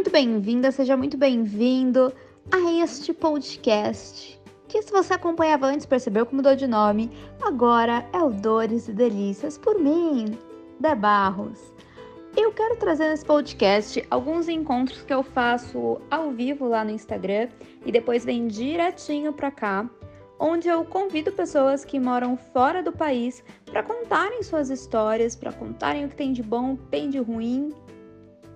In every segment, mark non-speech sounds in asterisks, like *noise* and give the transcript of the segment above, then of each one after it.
muito bem-vinda, seja muito bem-vindo a este podcast. Que se você acompanhava antes, percebeu que mudou de nome, agora é o Dores e Delícias por mim, De Barros. Eu quero trazer nesse podcast alguns encontros que eu faço ao vivo lá no Instagram e depois vem direitinho para cá, onde eu convido pessoas que moram fora do país para contarem suas histórias, para contarem o que tem de bom, tem de ruim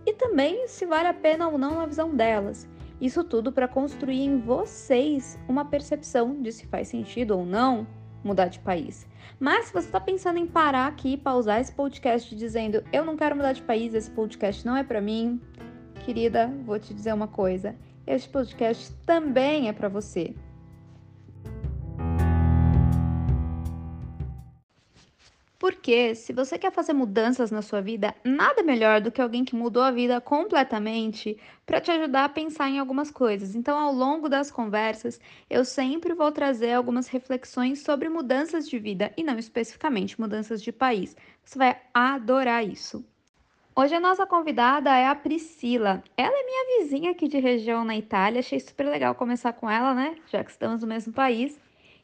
e também se vale a pena ou não na visão delas. Isso tudo para construir em vocês uma percepção de se faz sentido ou não mudar de país. Mas se você está pensando em parar aqui pausar esse podcast dizendo eu não quero mudar de país, esse podcast não é para mim, querida, vou te dizer uma coisa. Este podcast também é para você. Porque se você quer fazer mudanças na sua vida, nada melhor do que alguém que mudou a vida completamente para te ajudar a pensar em algumas coisas. Então, ao longo das conversas, eu sempre vou trazer algumas reflexões sobre mudanças de vida e não especificamente mudanças de país. Você vai adorar isso. Hoje a nossa convidada é a Priscila. Ela é minha vizinha aqui de região na Itália. Achei super legal começar com ela, né? Já que estamos no mesmo país.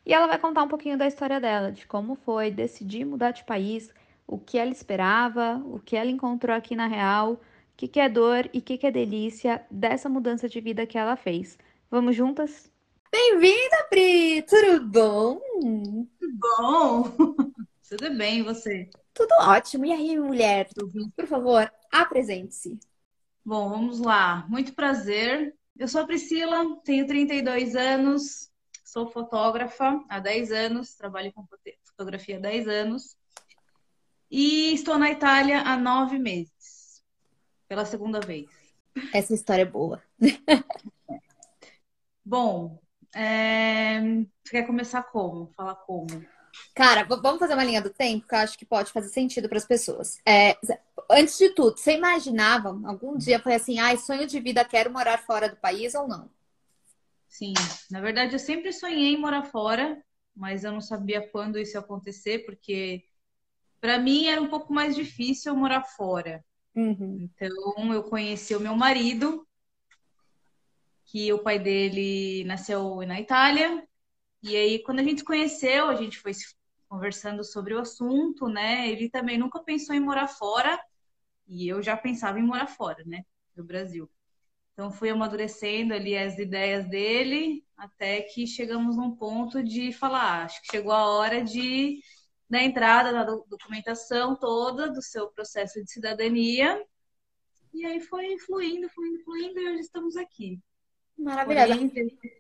E ela vai contar um pouquinho da história dela, de como foi decidir mudar de país, o que ela esperava, o que ela encontrou aqui na real, o que, que é dor e o que, que é delícia dessa mudança de vida que ela fez. Vamos juntas? Bem-vinda, Pri! Tudo bom? Tudo bom? *laughs* Tudo bem, e você? Tudo ótimo. E aí, mulher? Por favor, apresente-se. Bom, vamos lá. Muito prazer. Eu sou a Priscila, tenho 32 anos, Sou fotógrafa há 10 anos, trabalho com fotografia há 10 anos. E estou na Itália há nove meses, pela segunda vez. Essa história é boa. *laughs* Bom, é... você quer começar como? Falar como? Cara, vamos fazer uma linha do tempo que eu acho que pode fazer sentido para as pessoas. É, antes de tudo, você imaginava algum dia foi assim, ai, sonho de vida, quero morar fora do país ou não? Sim, na verdade eu sempre sonhei em morar fora, mas eu não sabia quando isso ia acontecer, porque para mim era um pouco mais difícil morar fora. Uhum. Então eu conheci o meu marido, que o pai dele nasceu na Itália, e aí quando a gente se conheceu, a gente foi conversando sobre o assunto, né? Ele também nunca pensou em morar fora, e eu já pensava em morar fora, né, do Brasil. Então fui amadurecendo ali as ideias dele até que chegamos num ponto de falar, ah, acho que chegou a hora de da entrada da documentação toda do seu processo de cidadania. E aí foi fluindo, fluindo, fluindo e hoje estamos aqui. Maravilhosa.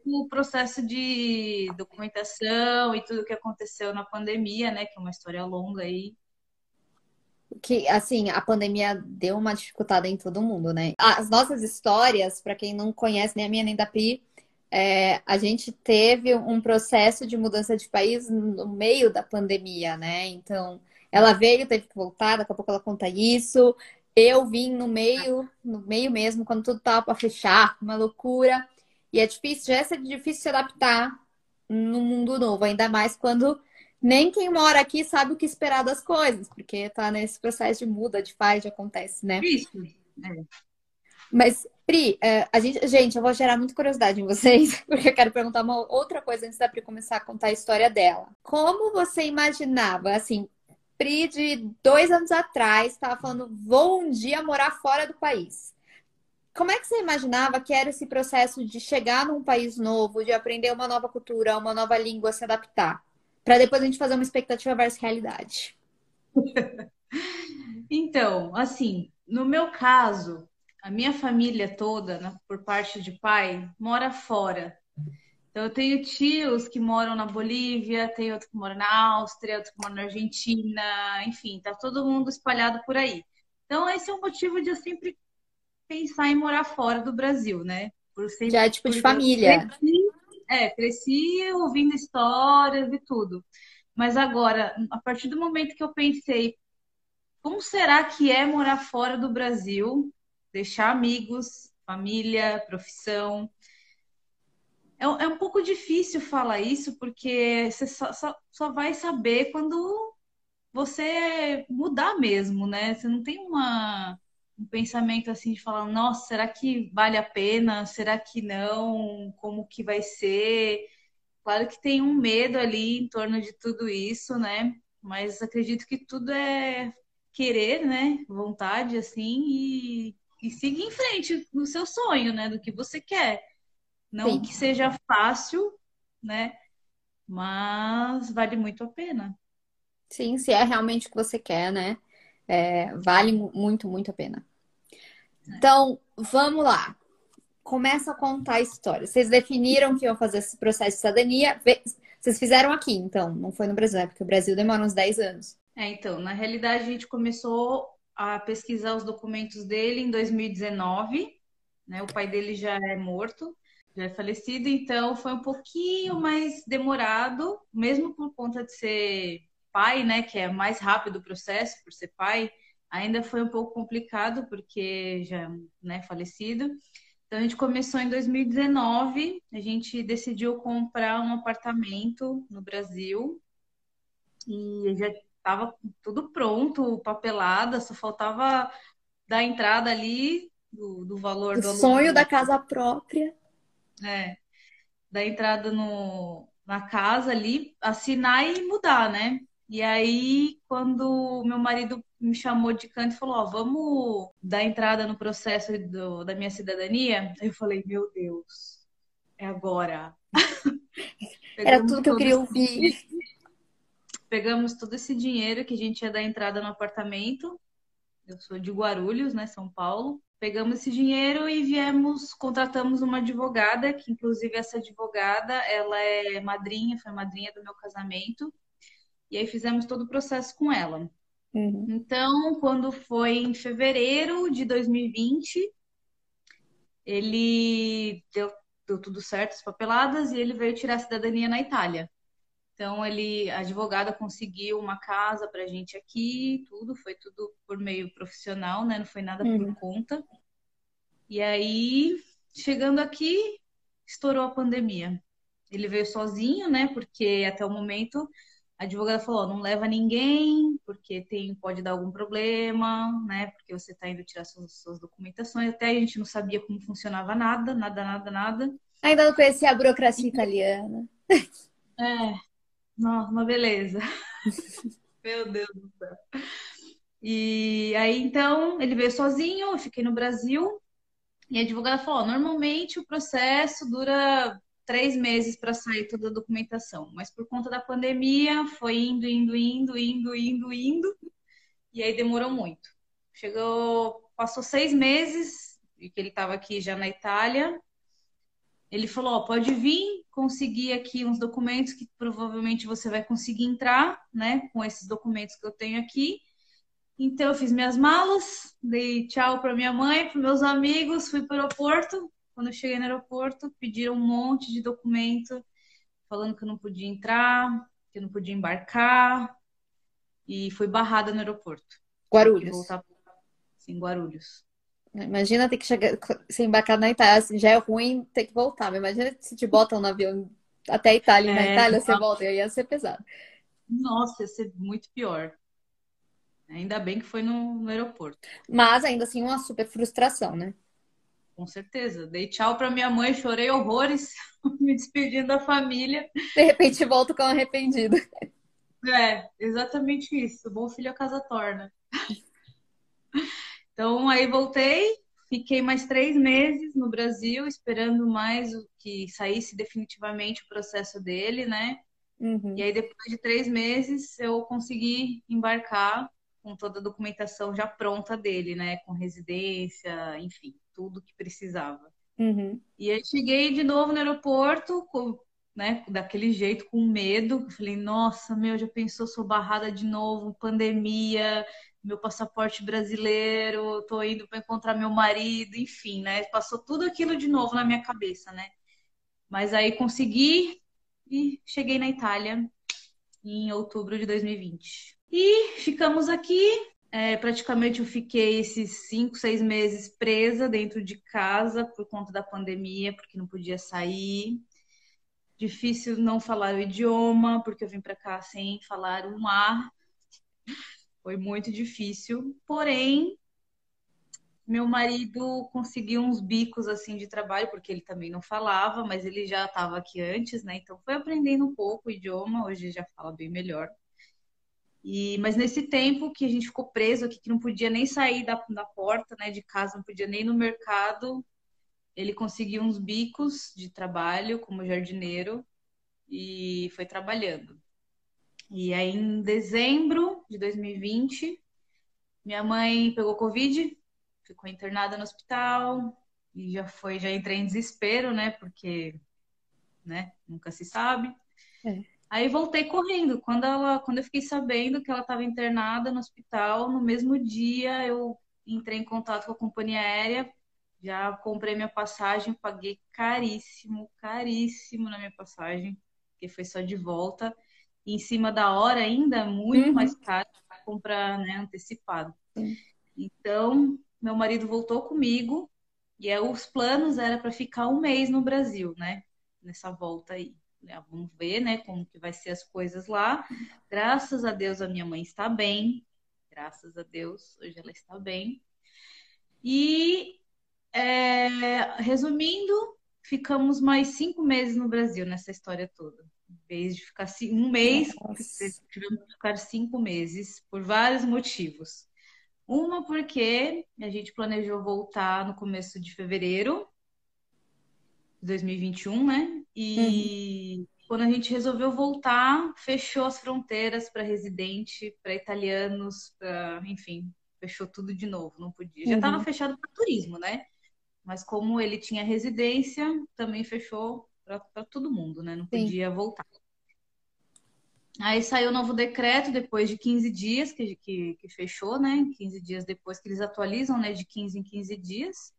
o processo de documentação e tudo que aconteceu na pandemia, né, que é uma história longa aí, que assim a pandemia deu uma dificultada em todo mundo, né? As nossas histórias, para quem não conhece nem a minha nem da Pri, é, a gente teve um processo de mudança de país no meio da pandemia, né? Então ela veio, teve que voltar, daqui a pouco ela conta isso. Eu vim no meio, no meio mesmo, quando tudo tava para fechar, uma loucura. E é difícil, já é difícil se adaptar no mundo novo, ainda mais quando nem quem mora aqui sabe o que esperar das coisas, porque tá nesse processo de muda, de faz, de acontece, né? Isso. É. Mas, Pri, é, a gente, gente, eu vou gerar muita curiosidade em vocês, *laughs* porque eu quero perguntar uma outra coisa antes da Pri começar a contar a história dela. Como você imaginava, assim, Pri de dois anos atrás estava falando, vou um dia morar fora do país. Como é que você imaginava que era esse processo de chegar num país novo, de aprender uma nova cultura, uma nova língua, se adaptar? Para depois a gente fazer uma expectativa versus realidade. *laughs* então, assim, no meu caso, a minha família toda, né, por parte de pai, mora fora. Então, eu tenho tios que moram na Bolívia, tem outro que mora na Áustria, outro que mora na Argentina, enfim, tá todo mundo espalhado por aí. Então, esse é o motivo de eu sempre pensar em morar fora do Brasil, né? Por sempre, Já é tipo de família. É, cresci ouvindo histórias e tudo. Mas agora, a partir do momento que eu pensei, como será que é morar fora do Brasil, deixar amigos, família, profissão? É, é um pouco difícil falar isso, porque você só, só, só vai saber quando você mudar mesmo, né? Você não tem uma um pensamento assim de falar, nossa, será que vale a pena? Será que não? Como que vai ser? Claro que tem um medo ali em torno de tudo isso, né? Mas acredito que tudo é querer, né? Vontade, assim, e, e seguir em frente no seu sonho, né? Do que você quer. Não Sim. que seja fácil, né? Mas vale muito a pena. Sim, se é realmente o que você quer, né? É, vale muito, muito a pena. Então, vamos lá. Começa a contar a história. Vocês definiram que iam fazer esse processo de cidadania. Vocês fizeram aqui, então, não foi no Brasil, é porque o Brasil demora uns 10 anos. É, então, na realidade, a gente começou a pesquisar os documentos dele em 2019. Né? O pai dele já é morto já é falecido, então foi um pouquinho mais demorado, mesmo por conta de ser pai, né, que é mais rápido o processo por ser pai, ainda foi um pouco complicado porque já, né, falecido. Então a gente começou em 2019, a gente decidiu comprar um apartamento no Brasil e já estava tudo pronto, papelada, só faltava dar entrada ali do, do valor o do sonho da casa própria. É. Da entrada no, na casa ali, assinar e mudar, né? E aí, quando meu marido me chamou de canto e falou: Ó, vamos dar entrada no processo do, da minha cidadania, eu falei: Meu Deus, é agora. *laughs* Era tudo que eu queria ouvir. *laughs* Pegamos todo esse dinheiro que a gente ia dar entrada no apartamento. Eu sou de Guarulhos, né, São Paulo pegamos esse dinheiro e viemos, contratamos uma advogada, que inclusive essa advogada, ela é madrinha, foi madrinha do meu casamento, e aí fizemos todo o processo com ela. Uhum. Então, quando foi em fevereiro de 2020, ele deu, deu tudo certo, as papeladas, e ele veio tirar a cidadania na Itália. Então, ele, a advogada conseguiu uma casa para a gente aqui, tudo, foi tudo por meio profissional, né? Não foi nada uhum. por conta. E aí, chegando aqui, estourou a pandemia. Ele veio sozinho, né? Porque até o momento a advogada falou: não leva ninguém, porque tem, pode dar algum problema, né? Porque você está indo tirar suas, suas documentações. Até a gente não sabia como funcionava nada, nada, nada, nada. Ainda não conhecia a burocracia italiana. É, nossa, uma beleza. *laughs* Meu Deus do céu. E aí, então, ele veio sozinho, eu fiquei no Brasil. E a advogada falou: normalmente o processo dura três meses para sair toda a documentação, mas por conta da pandemia foi indo, indo, indo, indo, indo, indo, e aí demorou muito. Chegou, passou seis meses, e que ele estava aqui já na Itália, ele falou: ó, pode vir, conseguir aqui uns documentos que provavelmente você vai conseguir entrar, né, com esses documentos que eu tenho aqui. Então eu fiz minhas malas, dei tchau para minha mãe, para meus amigos, fui para o aeroporto. Quando eu cheguei no aeroporto, pediram um monte de documento falando que eu não podia entrar, que eu não podia embarcar e fui barrada no aeroporto. Guarulhos. Voltar... Sim, Guarulhos. Imagina ter que chegar, *laughs* se embarcar na Itália, assim, já é ruim ter que voltar. Mas imagina se te botam no avião até a Itália, é, na Itália você volta, ia ser pesado. Nossa, ia ser muito pior. Ainda bem que foi no, no aeroporto. Mas ainda assim, uma super frustração, né? Com certeza. Dei tchau para minha mãe, chorei horrores, *laughs* me despedindo da família. De repente volto com arrependido. É, exatamente isso. Bom filho a casa torna. *laughs* Então, aí voltei, fiquei mais três meses no Brasil, esperando mais o que saísse definitivamente o processo dele, né? Uhum. E aí, depois de três meses, eu consegui embarcar com toda a documentação já pronta dele, né? Com residência, enfim, tudo que precisava. Uhum. E aí cheguei de novo no aeroporto, com, né, daquele jeito, com medo. Falei, nossa, meu, já pensou, sou barrada de novo, pandemia, meu passaporte brasileiro, tô indo para encontrar meu marido, enfim, né? Passou tudo aquilo de novo na minha cabeça, né? Mas aí consegui e cheguei na Itália em outubro de 2020. E ficamos aqui. É, praticamente eu fiquei esses cinco, seis meses presa dentro de casa por conta da pandemia, porque não podia sair. Difícil não falar o idioma, porque eu vim para cá sem falar um A. Foi muito difícil, porém meu marido conseguiu uns bicos assim de trabalho, porque ele também não falava, mas ele já estava aqui antes, né? Então foi aprendendo um pouco o idioma, hoje já fala bem melhor. E, mas nesse tempo que a gente ficou preso aqui, que não podia nem sair da, da porta, né, de casa, não podia nem ir no mercado, ele conseguiu uns bicos de trabalho como jardineiro e foi trabalhando. E aí, em dezembro de 2020, minha mãe pegou Covid, ficou internada no hospital e já foi, já entrei em desespero, né? Porque, né? Nunca se sabe. É. Aí voltei correndo. Quando ela, quando eu fiquei sabendo que ela estava internada no hospital, no mesmo dia eu entrei em contato com a companhia aérea, já comprei minha passagem, paguei caríssimo, caríssimo na minha passagem, porque foi só de volta. E em cima da hora ainda, muito uhum. mais caro para comprar né, antecipado. Sim. Então, meu marido voltou comigo e aí, os planos era para ficar um mês no Brasil, né? Nessa volta aí. Ah, vamos ver, né, como que vai ser as coisas lá. Graças a Deus a minha mãe está bem. Graças a Deus, hoje ela está bem. E é, resumindo, ficamos mais cinco meses no Brasil nessa história toda. Em vez de ficar um mês, tivemos que ficar cinco meses por vários motivos. Uma porque a gente planejou voltar no começo de fevereiro 2021, né? E uhum. quando a gente resolveu voltar, fechou as fronteiras para residente, para italianos, para, enfim, fechou tudo de novo, não podia. Já estava uhum. fechado para turismo, né? Mas como ele tinha residência, também fechou para todo mundo, né? Não podia Sim. voltar. Aí saiu o novo decreto depois de 15 dias que, que, que, fechou, né? 15 dias depois que eles atualizam, né? De 15 em 15 dias.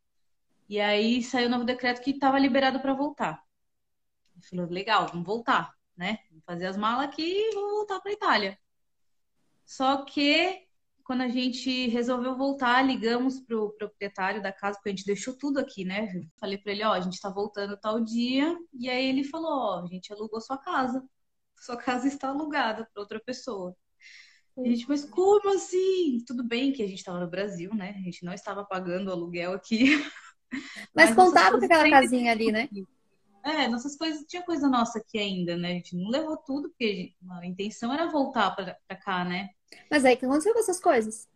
E aí saiu o novo decreto que estava liberado para voltar. Ele falou, legal, vamos voltar, né? Vamos fazer as malas aqui e vamos voltar para Itália. Só que quando a gente resolveu voltar, ligamos pro proprietário da casa, porque a gente deixou tudo aqui, né? falei para ele, ó, a gente está voltando tal dia. E aí ele falou, ó, a gente alugou sua casa sua casa está alugada para outra pessoa. A gente, mas como assim? Tudo bem que a gente estava no Brasil, né? A gente não estava pagando o aluguel aqui. *laughs* Mas, mas contava com aquela casinha ali, né? É, nossas coisas, tinha coisa nossa aqui ainda, né? A gente não levou tudo, porque a, gente, a intenção era voltar para cá, né? Mas aí, o que aconteceu com essas coisas?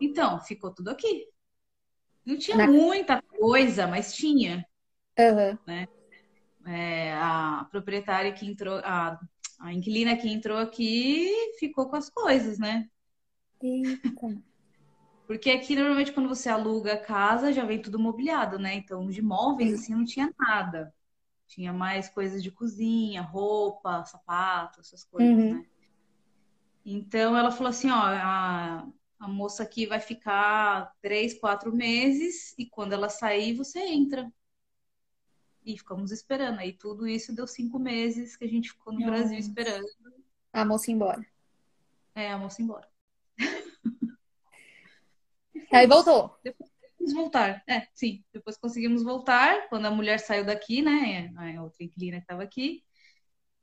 Então, ficou tudo aqui. Não tinha Na... muita coisa, mas tinha. Uhum. Né? É, a proprietária que entrou, a a inquilina que entrou aqui ficou com as coisas, né? Eita. Porque aqui, normalmente, quando você aluga a casa, já vem tudo mobiliado, né? Então, de móveis, assim, não tinha nada. Tinha mais coisas de cozinha, roupa, sapato, essas coisas, uhum. né? Então, ela falou assim, ó, a, a moça aqui vai ficar três, quatro meses e quando ela sair, você entra. E ficamos esperando. Aí tudo isso deu cinco meses que a gente ficou no Nossa. Brasil esperando. A moça embora. É, a moça embora. Aí voltou. Depois conseguimos voltar. É, sim. Depois conseguimos voltar. Quando a mulher saiu daqui, né? A outra inquilina que estava aqui.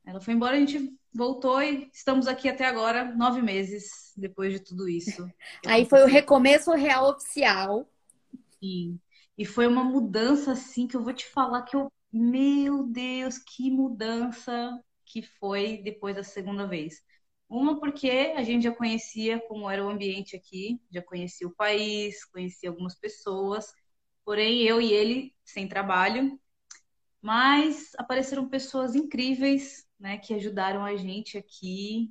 Ela foi embora, a gente voltou e estamos aqui até agora, nove meses depois de tudo isso. *laughs* Aí foi o recomeço real oficial. Sim. E foi uma mudança assim que eu vou te falar que eu, meu Deus, que mudança que foi depois da segunda vez. Uma porque a gente já conhecia como era o ambiente aqui, já conhecia o país, conhecia algumas pessoas, porém eu e ele sem trabalho, mas apareceram pessoas incríveis, né, que ajudaram a gente aqui.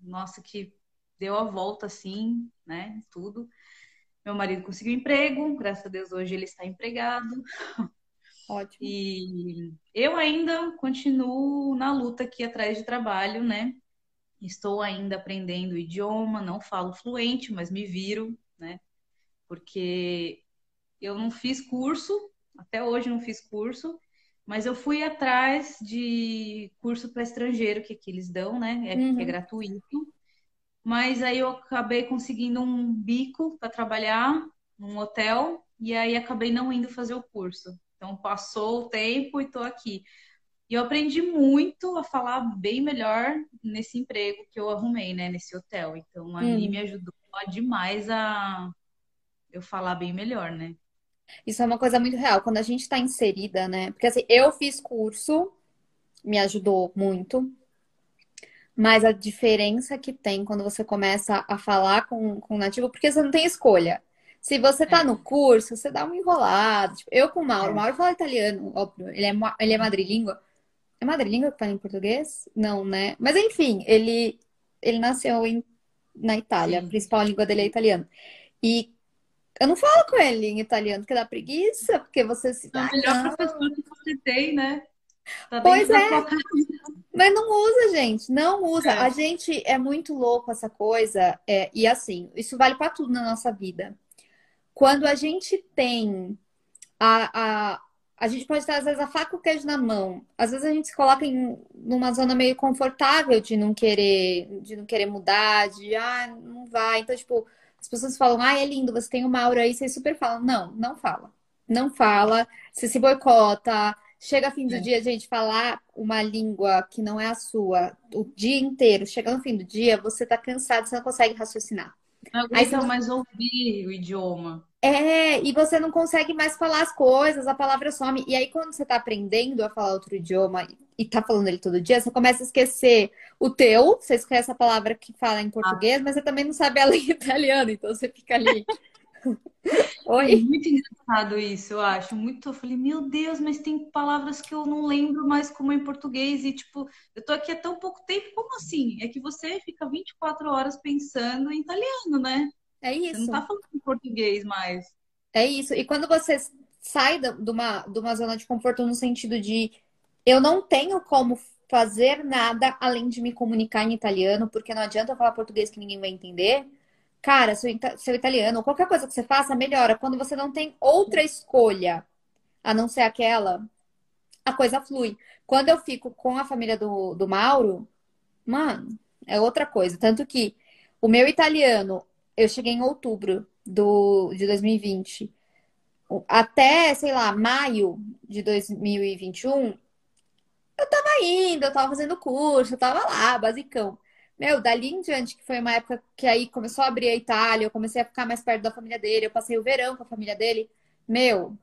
Nossa, que deu a volta assim, né, tudo. Meu marido conseguiu emprego, graças a Deus hoje ele está empregado. Ótimo. E eu ainda continuo na luta aqui atrás de trabalho, né? Estou ainda aprendendo o idioma, não falo fluente, mas me viro, né? Porque eu não fiz curso, até hoje não fiz curso, mas eu fui atrás de curso para estrangeiro que aqui eles dão, né? É, uhum. é gratuito. Mas aí eu acabei conseguindo um bico para trabalhar num hotel e aí acabei não indo fazer o curso. Então passou o tempo e estou aqui. E eu aprendi muito a falar bem melhor nesse emprego que eu arrumei, né, nesse hotel. Então ali hum. me ajudou demais a eu falar bem melhor, né? Isso é uma coisa muito real. Quando a gente está inserida, né? Porque assim, eu fiz curso, me ajudou muito. Mas a diferença que tem quando você começa a falar com, com o nativo, porque você não tem escolha. Se você tá é. no curso, você dá uma enrolada. Tipo, eu com o Mauro, o é. Mauro fala italiano, óbvio, ele é, ele é madrilíngua. É madrilíngua que fala em português? Não, né? Mas enfim, ele, ele nasceu em, na Itália, Sim. a principal língua dele é italiano. E eu não falo com ele em italiano, porque dá preguiça, porque você se. É o melhor professor que você tem, né? Tá pois é. Mas não usa, gente. Não usa. É. A gente é muito louco essa coisa. É, e assim, isso vale para tudo na nossa vida. Quando a gente tem a, a, a gente pode ter, às vezes, a faca e o queijo na mão. Às vezes a gente se coloca em numa zona meio confortável de não querer, de não querer mudar, de ah, não vai. Então, tipo, as pessoas falam, ah, é lindo, você tem uma aura aí, vocês super falam. Não, não fala. Não fala, você se boicota. Chega fim do é. dia, gente, falar uma língua que não é a sua o dia inteiro. Chega no fim do dia, você tá cansado, você não consegue raciocinar. Não Aí você mais ouvir o idioma. É, e você não consegue mais falar as coisas, a palavra some. E aí, quando você tá aprendendo a falar outro idioma e tá falando ele todo dia, você começa a esquecer o teu, você esquece a palavra que fala em português, ah. mas você também não sabe a *laughs* língua italiana, então você fica ali. Oi? É muito engraçado isso, eu acho. Muito. Eu falei, meu Deus, mas tem palavras que eu não lembro mais como em português. E, tipo, eu tô aqui há tão pouco tempo, como assim? É que você fica 24 horas pensando em italiano, né? É isso. Você não tá falando em português mais. É isso. E quando você sai de uma, de uma zona de conforto no sentido de eu não tenho como fazer nada além de me comunicar em italiano, porque não adianta eu falar português que ninguém vai entender cara, seu, seu italiano, qualquer coisa que você faça, melhora. Quando você não tem outra escolha a não ser aquela, a coisa flui. Quando eu fico com a família do, do Mauro, mano, é outra coisa. Tanto que o meu italiano, eu cheguei em outubro do, de 2020. Até, sei lá, maio de 2021, eu tava indo, eu tava fazendo curso, eu tava lá, basicão. Meu, dali em diante, que foi uma época que aí começou a abrir a Itália, eu comecei a ficar mais perto da família dele, eu passei o verão com a família dele. Meu,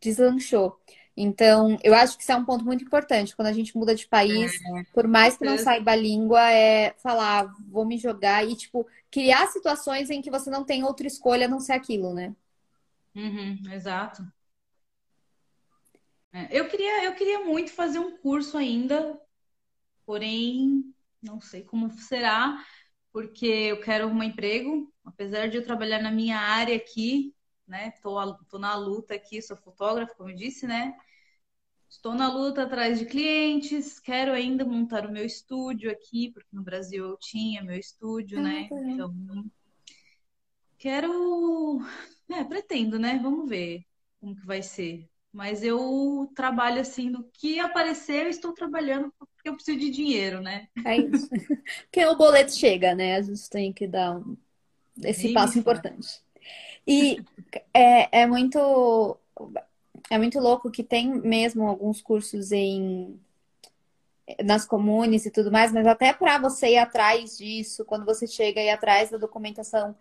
deslanchou. Então, eu acho que isso é um ponto muito importante. Quando a gente muda de país, é, por mais que não saiba a língua, é falar, vou me jogar e, tipo, criar situações em que você não tem outra escolha a não ser aquilo, né? Uhum, exato. É, eu, queria, eu queria muito fazer um curso ainda, porém não sei como será, porque eu quero um emprego, apesar de eu trabalhar na minha área aqui, né? Tô, tô na luta aqui, sou fotógrafo, como eu disse, né? Estou na luta atrás de clientes, quero ainda montar o meu estúdio aqui, porque no Brasil eu tinha meu estúdio, ah, né? Tá então, quero, é, pretendo, né? Vamos ver como que vai ser. Mas eu trabalho assim, no que aparecer, eu estou trabalhando porque eu preciso de dinheiro, né? É isso. *laughs* porque o boleto chega, né? A gente tem que dar um... esse passo importante. E é, é muito é muito louco que tem mesmo alguns cursos em nas comunes e tudo mais, mas até para você ir atrás disso, quando você chega e atrás da documentação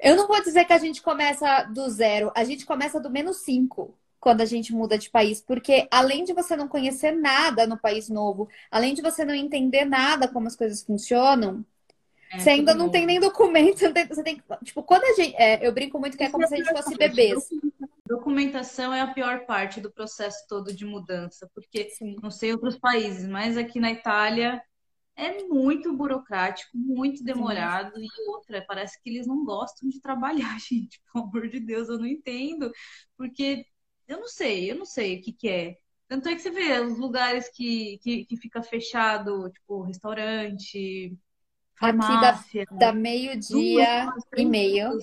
eu não vou dizer que a gente começa do zero, a gente começa do menos cinco quando a gente muda de país, porque além de você não conhecer nada no país novo, além de você não entender nada como as coisas funcionam, é, você ainda não tem nem documento, você tem, tipo, quando a gente, é, eu brinco muito que é como se a gente fosse bebês. Documentação é a pior parte do processo todo de mudança, porque Sim. não sei outros países, mas aqui na Itália é muito burocrático, muito demorado. Sim. E outra, parece que eles não gostam de trabalhar, *laughs* gente. Pelo amor de Deus, eu não entendo. Porque eu não sei, eu não sei o que, que é. Tanto é que você vê os lugares que, que, que fica fechado, tipo restaurante, farmácia. Aqui da, da meio-dia e meio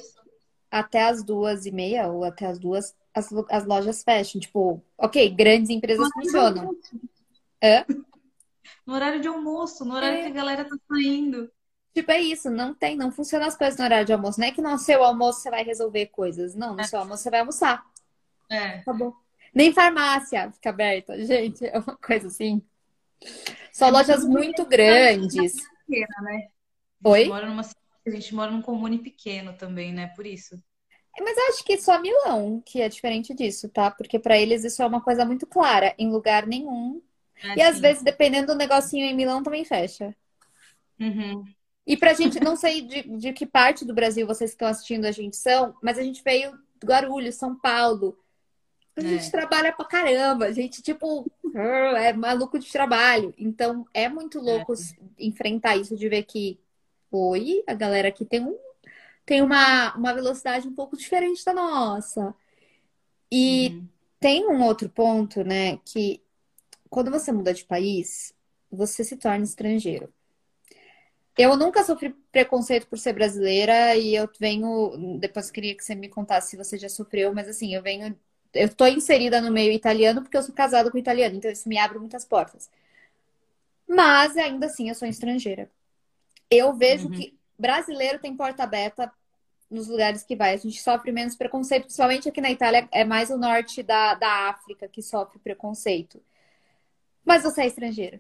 até as duas e meia, ou até as duas, as, as lojas fecham. Tipo, ok, grandes empresas funcionam. Hã? no horário de almoço, no horário é. que a galera tá saindo. Tipo, é isso, não tem, não funciona as coisas no horário de almoço. Não é que no seu almoço você vai resolver coisas. Não, no é. seu almoço você vai almoçar. É. Acabou. Nem farmácia fica aberta. Gente, é uma coisa assim. São é lojas muito grandes. Pequena, né? Oi? A gente, mora numa, a gente mora num comune pequeno também, né? Por isso. Mas acho que só Milão que é diferente disso, tá? Porque para eles isso é uma coisa muito clara. Em lugar nenhum. É, e às sim. vezes, dependendo do negocinho em Milão, também fecha. Uhum. E pra gente, não sei de, de que parte do Brasil vocês que estão assistindo a gente são, mas a gente veio do Guarulhos, São Paulo. A gente é. trabalha pra caramba, a gente, tipo, é maluco de trabalho. Então, é muito louco é. enfrentar isso de ver que, oi, a galera aqui tem, um, tem uma, uma velocidade um pouco diferente da nossa. E uhum. tem um outro ponto, né, que quando você muda de país, você se torna estrangeiro. Eu nunca sofri preconceito por ser brasileira e eu venho. Depois queria que você me contasse se você já sofreu, mas assim, eu venho. Eu tô inserida no meio italiano porque eu sou casada com italiano, então isso me abre muitas portas. Mas ainda assim, eu sou estrangeira. Eu vejo uhum. que brasileiro tem porta aberta nos lugares que vai. A gente sofre menos preconceito, principalmente aqui na Itália, é mais o norte da, da África que sofre preconceito. Mas você é estrangeira.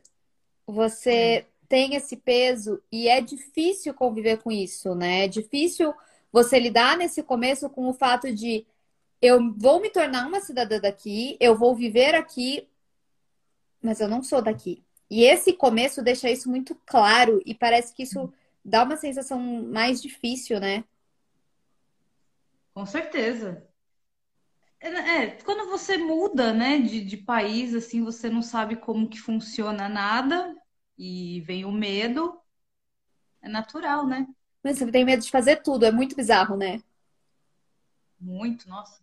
Você uhum tem esse peso e é difícil conviver com isso, né? É difícil você lidar nesse começo com o fato de eu vou me tornar uma cidadã daqui, eu vou viver aqui, mas eu não sou daqui. E esse começo deixa isso muito claro e parece que isso dá uma sensação mais difícil, né? Com certeza. É, quando você muda, né, de, de país, assim, você não sabe como que funciona nada, e vem o medo, é natural, né? Mas você tem medo de fazer tudo, é muito bizarro, né? Muito, nossa.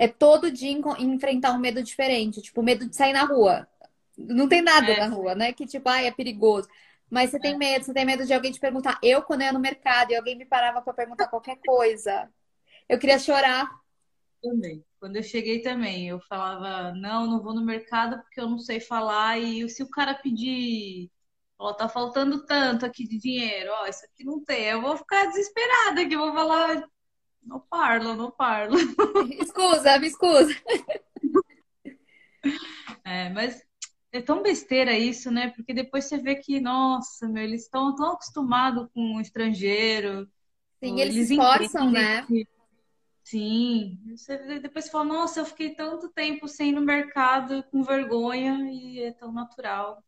É todo dia enfrentar um medo diferente, tipo, medo de sair na rua. Não tem nada é. na rua, né? Que tipo, ai, é perigoso. Mas você é. tem medo, você tem medo de alguém te perguntar. Eu, quando eu ia no mercado e alguém me parava para perguntar qualquer coisa, eu queria chorar. Também. Quando eu cheguei também, eu falava, não, não vou no mercado porque eu não sei falar. E se o cara pedir Ó, tá faltando tanto aqui de dinheiro, ó, isso aqui não tem. Eu vou ficar desesperada aqui, vou falar, não parlo, não parlo. Escusa, me escusa. É, mas é tão besteira isso, né? Porque depois você vê que, nossa, meu, eles estão tão acostumados com o estrangeiro. Sim, eles, eles esforçam, né? Que... Sim. Você, depois você fala, nossa, eu fiquei tanto tempo sem ir no mercado com vergonha e é tão natural.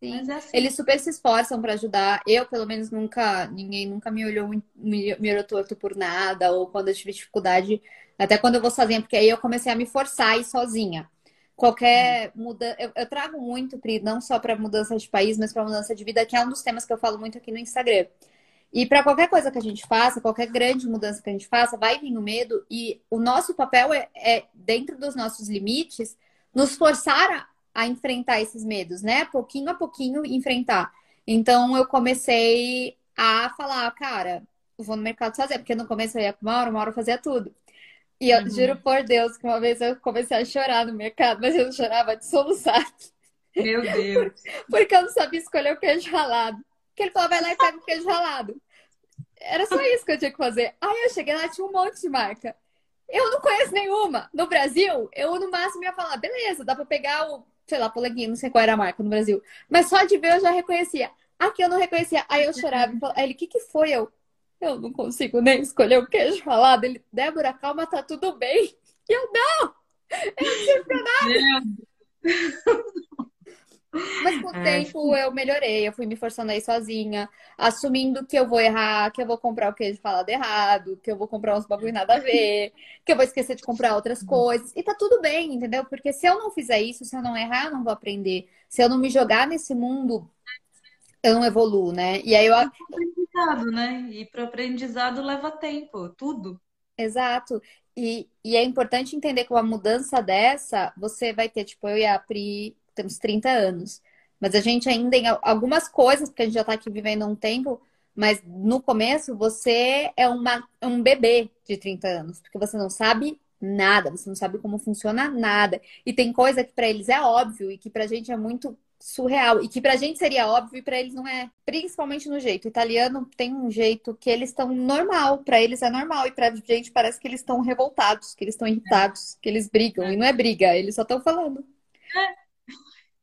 Sim. É assim. Eles super se esforçam para ajudar. Eu, pelo menos, nunca, ninguém nunca me olhou, me, me olhou torto por nada, ou quando eu tive dificuldade, até quando eu vou sozinha, porque aí eu comecei a me forçar a ir sozinha. Qualquer hum. mudança. Eu, eu, trago muito, Pri, não só para mudança de país, mas para mudança de vida, que é um dos temas que eu falo muito aqui no Instagram. E para qualquer coisa que a gente faça, qualquer grande mudança que a gente faça, vai vir o medo, e o nosso papel é, é dentro dos nossos limites, nos forçar a enfrentar esses medos, né? Pouquinho a pouquinho enfrentar. Então eu comecei a falar, cara, eu vou no mercado fazer, porque no começo eu ia com uma hora, uma hora eu fazia tudo. E eu uhum. juro por Deus que uma vez eu comecei a chorar no mercado, mas eu chorava de soluçar. Meu Deus. *laughs* Porque eu não sabia escolher o queijo ralado. Porque ele falou, vai lá e pega o queijo ralado. Era só isso que eu tinha que fazer. Aí eu cheguei lá, tinha um monte de marca. Eu não conheço nenhuma. No Brasil, eu no máximo ia falar, beleza, dá pra pegar o sei lá, poleguinho, não sei qual era a marca no Brasil. Mas só de ver eu já reconhecia. Aqui eu não reconhecia. Aí eu chorava. Aí ele, o que que foi? Eu, eu não consigo nem escolher o queijo falado. Ele, Débora, calma, tá tudo bem. E eu, não! Eu não sei nada. Mas com o é, tempo eu melhorei, eu fui me forçando aí sozinha, assumindo que eu vou errar, que eu vou comprar o queijo falado errado, que eu vou comprar uns bagulho nada a ver, que eu vou esquecer de comprar outras coisas. E tá tudo bem, entendeu? Porque se eu não fizer isso, se eu não errar, eu não vou aprender. Se eu não me jogar nesse mundo, eu não evoluo, né? E aí eu. Aprendizado, né? E para aprendizado leva tempo, tudo. Exato. E, e é importante entender que uma mudança dessa, você vai ter, tipo, eu e a Pri temos 30 anos. Mas a gente ainda tem algumas coisas, porque a gente já está aqui vivendo um tempo, mas no começo você é uma, um bebê de 30 anos, porque você não sabe nada, você não sabe como funciona nada. E tem coisa que para eles é óbvio e que para a gente é muito surreal e que pra gente seria óbvio e pra eles não é. Principalmente no jeito. O italiano tem um jeito que eles estão normal, para eles é normal e pra gente parece que eles estão revoltados, que eles estão irritados, que eles brigam e não é briga, eles só estão falando.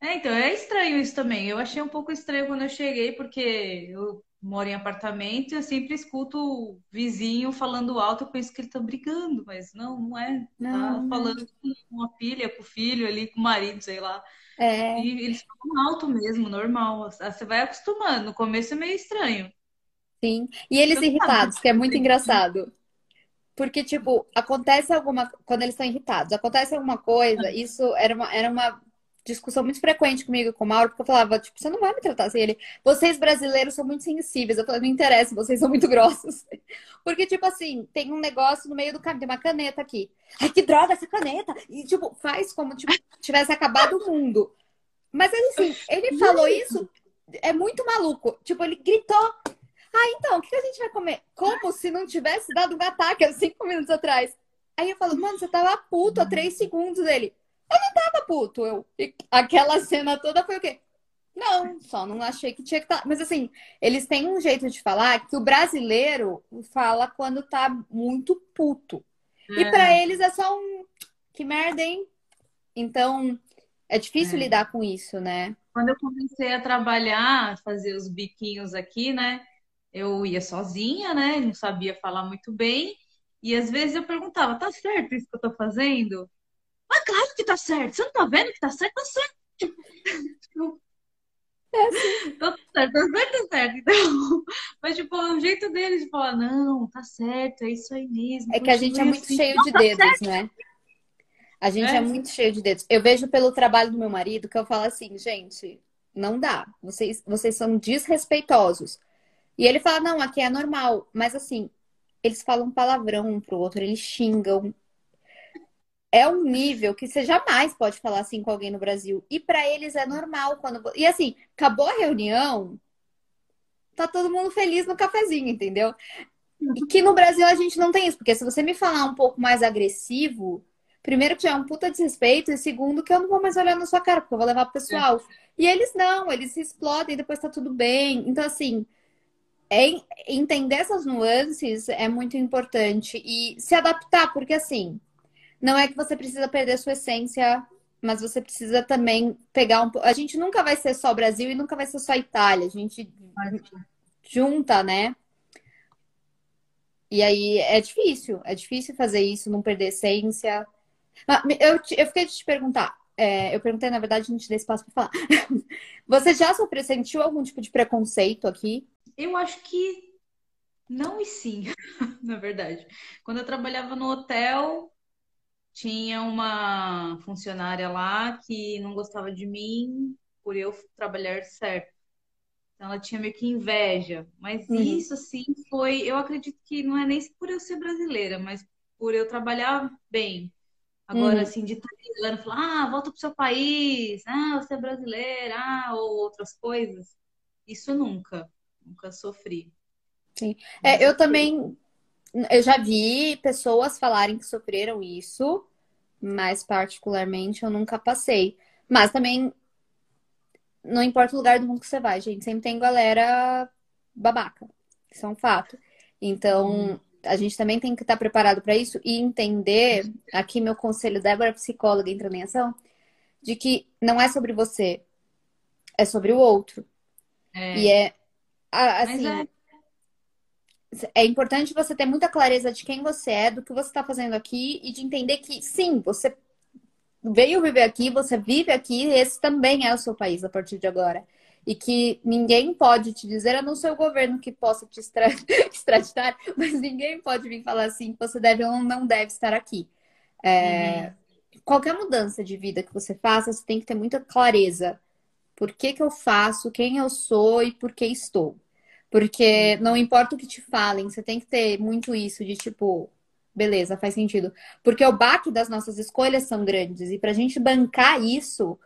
É, então, é estranho isso também. Eu achei um pouco estranho quando eu cheguei, porque eu moro em apartamento e eu sempre escuto o vizinho falando alto, eu penso que ele tá brigando, mas não, não é. Tá não, tá falando com a filha, com o filho ali, com o marido, sei lá. É. E eles falam alto mesmo, normal. Você vai acostumando. No começo é meio estranho. Sim. E eles então, irritados, que é muito engraçado. Porque, tipo, acontece alguma. Quando eles estão irritados, acontece alguma coisa, isso era uma, era uma discussão muito frequente comigo com o Mauro, porque eu falava, tipo, você não vai me tratar assim. Ele, vocês brasileiros são muito sensíveis. Eu falei, não interessa, vocês são muito grossos. *laughs* Porque, tipo assim, tem um negócio no meio do caminho, tem uma caneta aqui. Ai, que droga essa caneta! E, tipo, faz como tipo, tivesse acabado o mundo. Mas, assim, ele falou isso, é muito maluco. Tipo, ele gritou. Ah, então, o que a gente vai comer? Como se não tivesse dado um ataque há cinco minutos atrás. Aí eu falo, mano, você tava puto há três segundos dele. Eu não tava puto. Eu... aquela cena toda foi o quê? Não, só não achei que tinha que estar. Tá... Mas assim, eles têm um jeito de falar que o brasileiro fala quando tá muito puto. É. E para eles é só um. Que merda, hein? Então, é difícil é. lidar com isso, né? Quando eu comecei a trabalhar, fazer os biquinhos aqui, né? Eu ia sozinha, né? Não sabia falar muito bem. E às vezes eu perguntava, tá certo isso que eu tô fazendo? Mas claro que tá certo. Você não tá vendo que tá certo? Tá certo. É assim. Tá certo, tá certo, tá certo. Então, *laughs* mas, tipo, o jeito deles de falar, não, tá certo, é isso aí mesmo. É que a gente é muito assim. cheio de tá dedos, né? A gente é. é muito cheio de dedos. Eu vejo pelo trabalho do meu marido que eu falo assim, gente, não dá. Vocês, vocês são desrespeitosos. E ele fala, não, aqui é normal. Mas assim, eles falam palavrão um pro outro, eles xingam, é um nível que você jamais pode falar assim com alguém no Brasil. E para eles é normal quando. E assim, acabou a reunião, tá todo mundo feliz no cafezinho, entendeu? E que no Brasil a gente não tem isso, porque se você me falar um pouco mais agressivo, primeiro que já é um puta desrespeito, e segundo que eu não vou mais olhar na sua cara, porque eu vou levar pro pessoal. É. E eles não, eles se explodem e depois tá tudo bem. Então, assim, é, entender essas nuances é muito importante e se adaptar, porque assim não é que você precisa perder sua essência, mas você precisa também pegar um A gente nunca vai ser só Brasil e nunca vai ser só Itália. A gente junta, né? E aí é difícil, é difícil fazer isso, não perder essência. Eu, eu fiquei de te perguntar, é, eu perguntei, na verdade, a gente deu espaço para falar. *laughs* Você já sofreu, sentiu algum tipo de preconceito aqui? Eu acho que não e sim, *laughs* na verdade. Quando eu trabalhava no hotel, tinha uma funcionária lá que não gostava de mim por eu trabalhar certo. Então ela tinha meio que inveja. Mas uhum. isso, assim, foi. Eu acredito que não é nem por eu ser brasileira, mas por eu trabalhar bem. Agora, uhum. assim, de italiano, falar, ah, volta pro seu país, ah, você é brasileira, ah, ou outras coisas. Isso nunca. Nunca sofri. Sim. É, eu também eu já vi pessoas falarem que sofreram isso, mas particularmente eu nunca passei. Mas também não importa o lugar do mundo que você vai, gente, sempre tem galera babaca. Isso é um fato. Então, a gente também tem que estar preparado para isso e entender, aqui meu conselho, Débora, psicóloga, entra em ação, de que não é sobre você, é sobre o outro. É. E é assim, é importante você ter muita clareza de quem você é, do que você está fazendo aqui e de entender que sim, você veio viver aqui, você vive aqui, esse também é o seu país a partir de agora. E que ninguém pode te dizer, a não ser o governo que possa te *laughs* extraditar, mas ninguém pode vir falar assim que você deve ou não deve estar aqui. É, uhum. Qualquer mudança de vida que você faça, você tem que ter muita clareza. Por que, que eu faço, quem eu sou e por que estou. Porque não importa o que te falem, você tem que ter muito isso de tipo, beleza, faz sentido. Porque o baque das nossas escolhas são grandes. E pra gente bancar isso,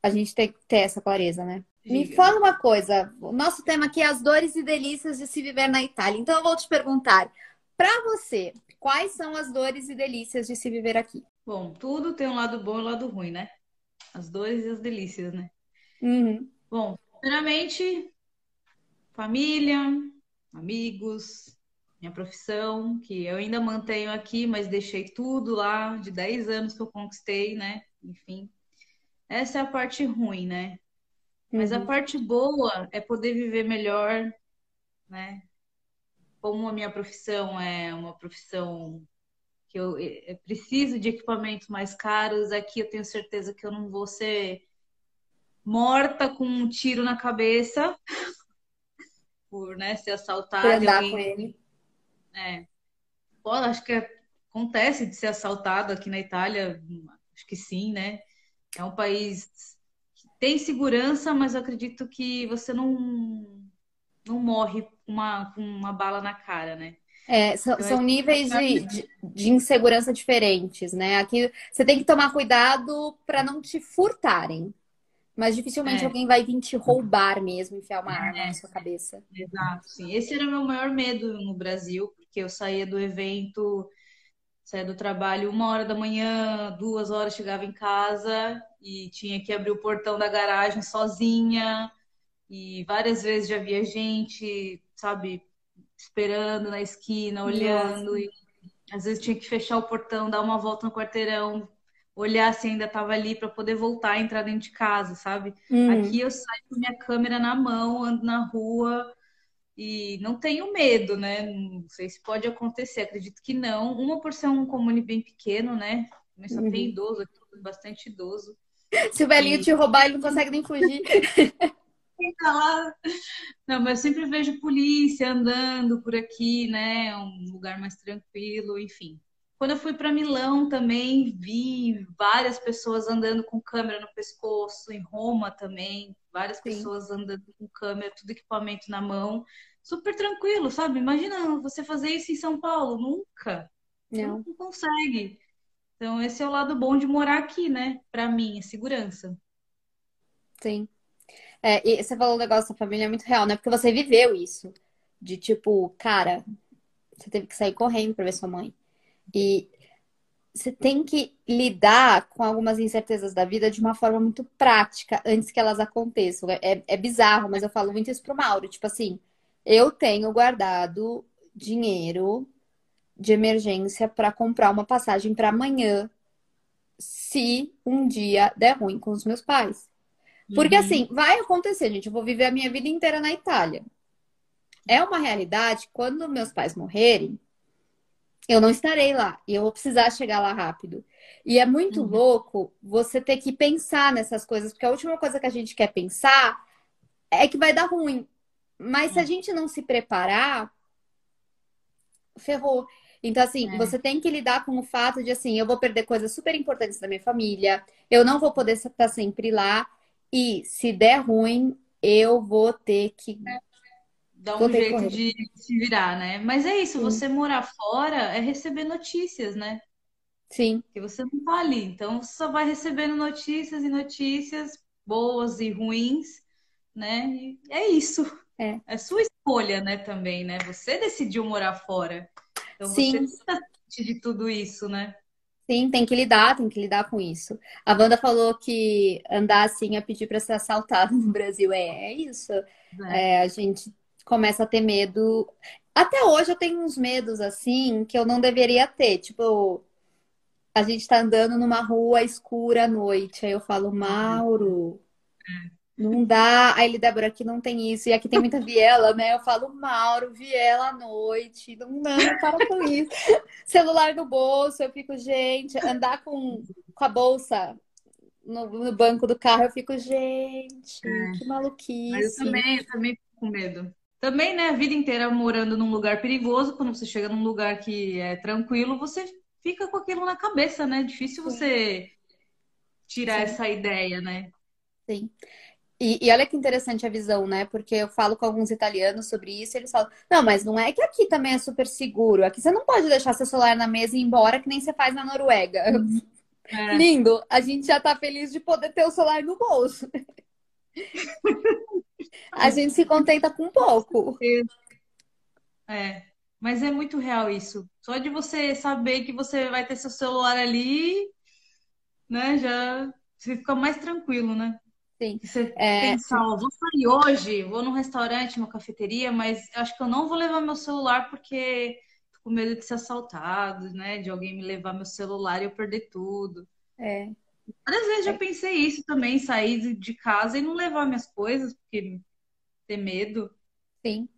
a gente tem que ter essa clareza, né? Me fala uma coisa, o nosso tema aqui é as dores e delícias de se viver na Itália. Então eu vou te perguntar, para você, quais são as dores e delícias de se viver aqui? Bom, tudo tem um lado bom e um lado ruim, né? As dores e as delícias, né? Uhum. Bom, primeiramente, família, amigos, minha profissão, que eu ainda mantenho aqui, mas deixei tudo lá de 10 anos que eu conquistei, né? Enfim. Essa é a parte ruim, né? Mas uhum. a parte boa é poder viver melhor, né? Como a minha profissão é uma profissão que eu preciso de equipamentos mais caros, aqui eu tenho certeza que eu não vou ser morta com um tiro na cabeça *laughs* por né, ser assaltada. Andar alguém... com ele. É. Pô, acho que acontece de ser assaltado aqui na Itália, acho que sim, né? É um país que tem segurança, mas eu acredito que você não, não morre com uma, com uma bala na cara, né? É, são, então, são níveis de, de, de, insegurança diferentes, né? Aqui você tem que tomar cuidado para não te furtarem. Mas dificilmente é. alguém vai vir te roubar mesmo, enfiar uma é. arma na sua cabeça. Exato, sim. Esse era o meu maior medo no Brasil, porque eu saía do evento, saía do trabalho uma hora da manhã, duas horas chegava em casa e tinha que abrir o portão da garagem sozinha. E várias vezes já via gente, sabe, esperando na esquina, olhando. Nossa. E às vezes tinha que fechar o portão, dar uma volta no quarteirão, olhar se ainda estava ali para poder voltar, entrar dentro de casa, sabe? Uhum. Aqui eu saio com minha câmera na mão, ando na rua e não tenho medo, né? Não sei se pode acontecer, acredito que não. Uma por ser um comune bem pequeno, né? Mas só uhum. tem idoso aqui, bastante idoso. Se o velhinho e... te roubar, ele não consegue nem fugir. *laughs* Tá não, mas eu sempre vejo polícia andando por aqui, né? Um lugar mais tranquilo, enfim. Quando eu fui para Milão também vi várias pessoas andando com câmera no pescoço, em Roma também, várias Sim. pessoas andando com câmera, tudo equipamento na mão, super tranquilo, sabe? Imagina você fazer isso em São Paulo, nunca. Não, não consegue. Então esse é o lado bom de morar aqui, né? Para mim, é segurança. Sim. É, e você falou o negócio da família é muito real, né? Porque você viveu isso. De tipo, cara, você teve que sair correndo para ver sua mãe. E você tem que lidar com algumas incertezas da vida de uma forma muito prática antes que elas aconteçam. É, é bizarro, mas eu falo muito isso pro Mauro. Tipo assim, eu tenho guardado dinheiro de emergência para comprar uma passagem para amanhã, se um dia der ruim com os meus pais. Porque uhum. assim, vai acontecer, gente. Eu vou viver a minha vida inteira na Itália. É uma realidade, quando meus pais morrerem, eu não estarei lá e eu vou precisar chegar lá rápido. E é muito uhum. louco você ter que pensar nessas coisas, porque a última coisa que a gente quer pensar é que vai dar ruim. Mas se a gente não se preparar, ferrou. Então, assim, é. você tem que lidar com o fato de, assim, eu vou perder coisas super importantes da minha família, eu não vou poder estar sempre lá, e se der ruim, eu vou ter que é dá um jeito de se virar, né? Mas é isso, Sim. você morar fora é receber notícias, né? Sim. Porque você não tá ali. Então você só vai recebendo notícias e notícias boas e ruins, né? E é isso. É. é sua escolha, né, também, né? Você decidiu morar fora. Então Sim. você precisa de tudo isso, né? Sim, tem que lidar, tem que lidar com isso. A Wanda falou que andar assim é pedir para ser assaltado no Brasil. É, é isso. É. É, a gente começa a ter medo. Até hoje eu tenho uns medos assim que eu não deveria ter. Tipo, a gente tá andando numa rua escura à noite. Aí eu falo, Mauro, não dá. Aí ele, Débora, aqui não tem isso. E aqui tem muita viela, né? Eu falo, Mauro, viela à noite. Não, não, para com isso. Celular no bolso, eu fico, gente, andar com, com a bolsa no, no banco do carro, eu fico, gente, é. que maluquice. Mas eu também, eu também fico com medo. Também, né, a vida inteira morando num lugar perigoso, quando você chega num lugar que é tranquilo, você fica com aquilo na cabeça, né? Difícil você tirar Sim. essa ideia, né? Sim. E, e, olha que interessante a visão, né? Porque eu falo com alguns italianos sobre isso e eles falam: não, mas não é que aqui também é super seguro. Aqui você não pode deixar seu celular na mesa e ir embora, que nem você faz na Noruega. *laughs* É. Lindo! A gente já tá feliz de poder ter o celular no bolso. *laughs* a gente se contenta com pouco. É, mas é muito real isso. Só de você saber que você vai ter seu celular ali, né, já você fica mais tranquilo, né? Sim. Você é... pensar, ó, vou sair hoje, vou num restaurante, uma cafeteria, mas acho que eu não vou levar meu celular porque tô com medo de ser assaltado, né? De alguém me levar meu celular e eu perder tudo. É. Várias vezes já pensei isso também, sair de casa e não levar minhas coisas, porque ter medo. Sim.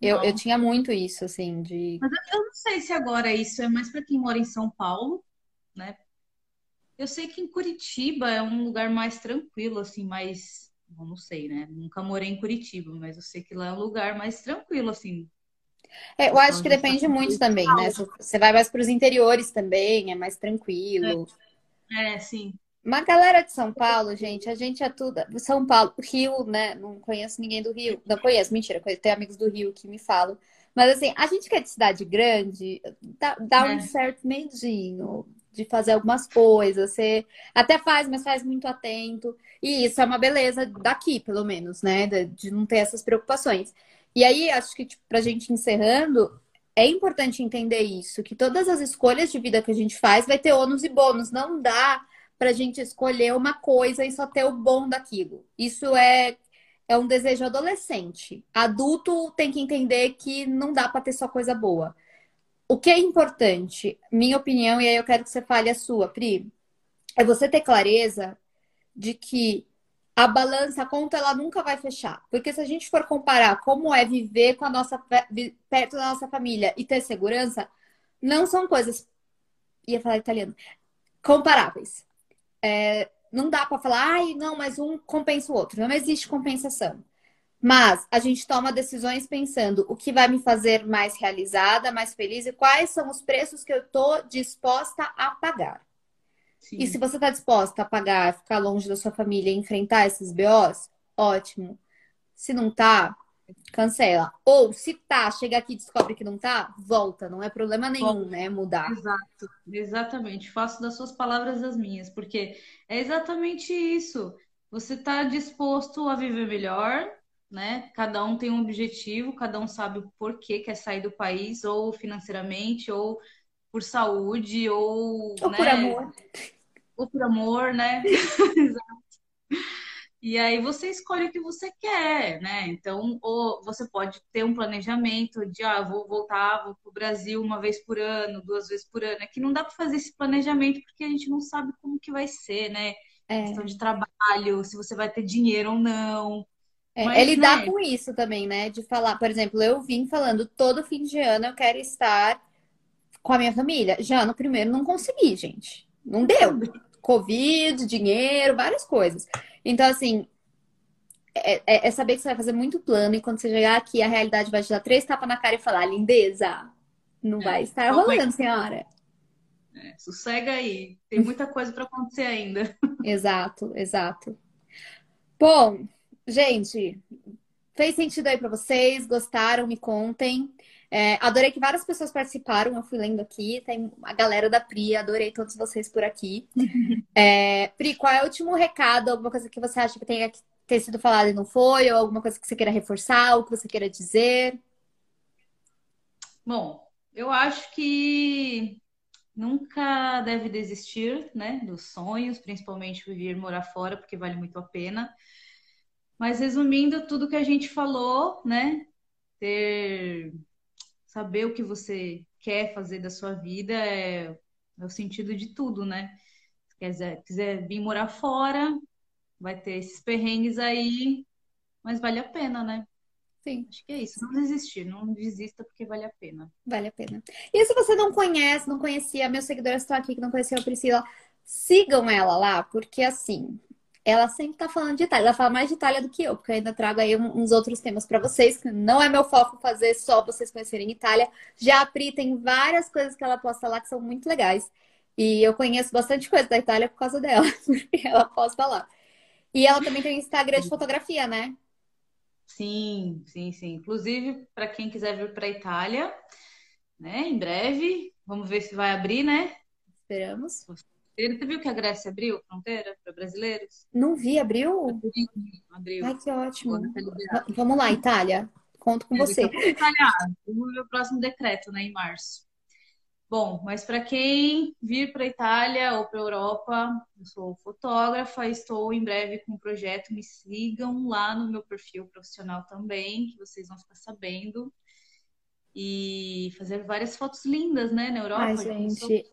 Eu, eu tinha muito isso, assim, de. Mas eu não sei se agora isso é mais para quem mora em São Paulo, né? Eu sei que em Curitiba é um lugar mais tranquilo, assim, mais. Não sei, né? Nunca morei em Curitiba, mas eu sei que lá é um lugar mais tranquilo, assim. É, eu acho que depende muito também, né? Você vai mais para os interiores também, é mais tranquilo. É, é sim. Uma galera de São Paulo, gente, a gente é tudo. São Paulo, Rio, né? Não conheço ninguém do Rio. Não conheço, mentira, tenho amigos do Rio que me falam. Mas assim, a gente que é de cidade grande, dá, dá é. um certo medinho de fazer algumas coisas. Você até faz, mas faz muito atento. E isso é uma beleza daqui, pelo menos, né? De, de não ter essas preocupações. E aí, acho que, tipo, pra gente encerrando, é importante entender isso, que todas as escolhas de vida que a gente faz vai ter ônus e bônus. Não dá para a gente escolher uma coisa e só ter o bom daquilo. Isso é, é um desejo adolescente. Adulto tem que entender que não dá para ter só coisa boa. O que é importante, minha opinião, e aí eu quero que você fale a sua, Pri, é você ter clareza de que a balança, a conta, ela nunca vai fechar. Porque se a gente for comparar como é viver com a nossa perto da nossa família e ter segurança, não são coisas ia falar italiano comparáveis é, não dá para falar, ai, não, mas um compensa o outro. Não existe compensação. Mas a gente toma decisões pensando o que vai me fazer mais realizada, mais feliz e quais são os preços que eu estou disposta a pagar. Sim. E se você está disposta a pagar, ficar longe da sua família e enfrentar esses BOs, ótimo. Se não tá, cancela. Ou se tá, chega aqui e descobre que não tá, volta. Não é problema nenhum, volta. né? Mudar. Exato, exatamente. Faço das suas palavras as minhas, porque é exatamente isso. Você tá disposto a viver melhor, né? Cada um tem um objetivo, cada um sabe o porquê quer sair do país, ou financeiramente, ou por saúde, ou, ou né? por amor. Ou por amor, né? *laughs* Exato. E aí você escolhe o que você quer, né? Então, ou você pode ter um planejamento de, ah, vou voltar, vou para o Brasil uma vez por ano, duas vezes por ano. É que não dá para fazer esse planejamento porque a gente não sabe como que vai ser, né? É. Questão de trabalho, se você vai ter dinheiro ou não. É, Mas, é lidar né? com isso também, né? De falar, por exemplo, eu vim falando todo fim de ano eu quero estar com a minha família. Já no primeiro não consegui, gente. Não deu. Covid, dinheiro, várias coisas. Então, assim, é, é, é, saber que você vai fazer muito plano e quando você chegar aqui, a realidade vai te dar três tapas na cara e falar, lindeza, não é, vai estar rolando, senhora. É, sossega aí, tem muita coisa para acontecer ainda. *laughs* Exato, exato. Bom, gente, fez sentido aí para vocês? Gostaram? Me contem. É, adorei que várias pessoas participaram, eu fui lendo aqui, tem a galera da Pri, adorei todos vocês por aqui. *laughs* É, Pri, qual é o último recado? Alguma coisa que você acha que tenha que ter sido falado e não foi? Ou alguma coisa que você queira reforçar, ou que você queira dizer? Bom, eu acho que nunca deve desistir, né, dos sonhos, principalmente vir morar fora, porque vale muito a pena. Mas resumindo tudo que a gente falou, né, ter saber o que você quer fazer da sua vida é, é o sentido de tudo, né? Se quiser, quiser vir morar fora, vai ter esses perrengues aí, mas vale a pena, né? Sim. Acho que é isso. Não desistir, não desista porque vale a pena. Vale a pena. E se você não conhece, não conhecia, meus seguidores estão aqui que não conheciam a Priscila, sigam ela lá, porque assim, ela sempre tá falando de Itália. Ela fala mais de Itália do que eu, porque eu ainda trago aí uns outros temas para vocês, que não é meu foco fazer só vocês conhecerem Itália. Já a Pri tem várias coisas que ela posta lá que são muito legais. E eu conheço bastante coisa da Itália por causa dela, *laughs* porque ela posta lá. E ela também tem um Instagram de fotografia, né? Sim, sim, sim. Inclusive, para quem quiser vir para Itália, né, em breve, vamos ver se vai abrir, né? Esperamos. Você viu que a Grécia abriu fronteira para brasileiros? Não vi, abriu? Abriu. Ai, que ótimo. Vamos lá, Itália. Conto com você. Itália, vamos ver o próximo decreto, né, em março. Bom, mas para quem vir para a Itália ou para a Europa, eu sou fotógrafa, estou em breve com um projeto, me sigam lá no meu perfil profissional também, que vocês vão ficar sabendo. E fazer várias fotos lindas, né, na Europa. Ai, gente,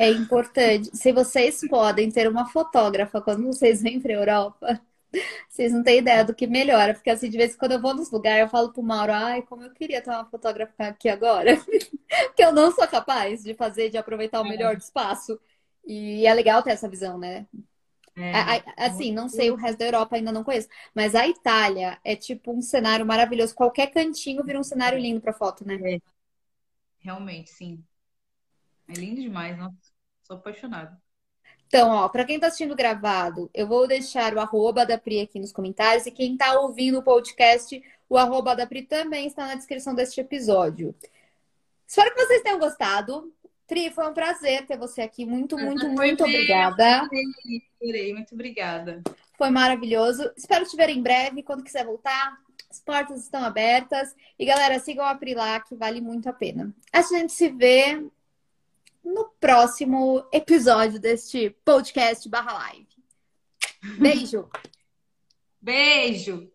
é importante. Se vocês podem ter uma fotógrafa quando vocês vêm para a Europa, *laughs* Vocês não têm ideia do que melhora, porque assim, de vez em quando eu vou nos lugares, eu falo pro Mauro, ai, como eu queria ter uma fotógrafa aqui agora. *laughs* porque eu não sou capaz de fazer, de aproveitar o melhor do espaço. E é legal ter essa visão, né? É, assim, não sei o resto da Europa, ainda não conheço. Mas a Itália é tipo um cenário maravilhoso. Qualquer cantinho vira um cenário lindo para foto, né? É. Realmente, sim. É lindo demais, nossa. Sou apaixonada. Então, ó, para quem está assistindo gravado, eu vou deixar o arroba da Pri aqui nos comentários. E quem está ouvindo o podcast, o arroba da Pri também está na descrição deste episódio. Espero que vocês tenham gostado. Pri, foi um prazer ter você aqui. Muito, muito, foi muito bem, obrigada. Adorei, muito obrigada. Foi maravilhoso. Espero te ver em breve. Quando quiser voltar, as portas estão abertas. E galera, sigam a Pri lá, que vale muito a pena. A gente se vê no próximo episódio deste podcast barra live. Beijo! Beijo!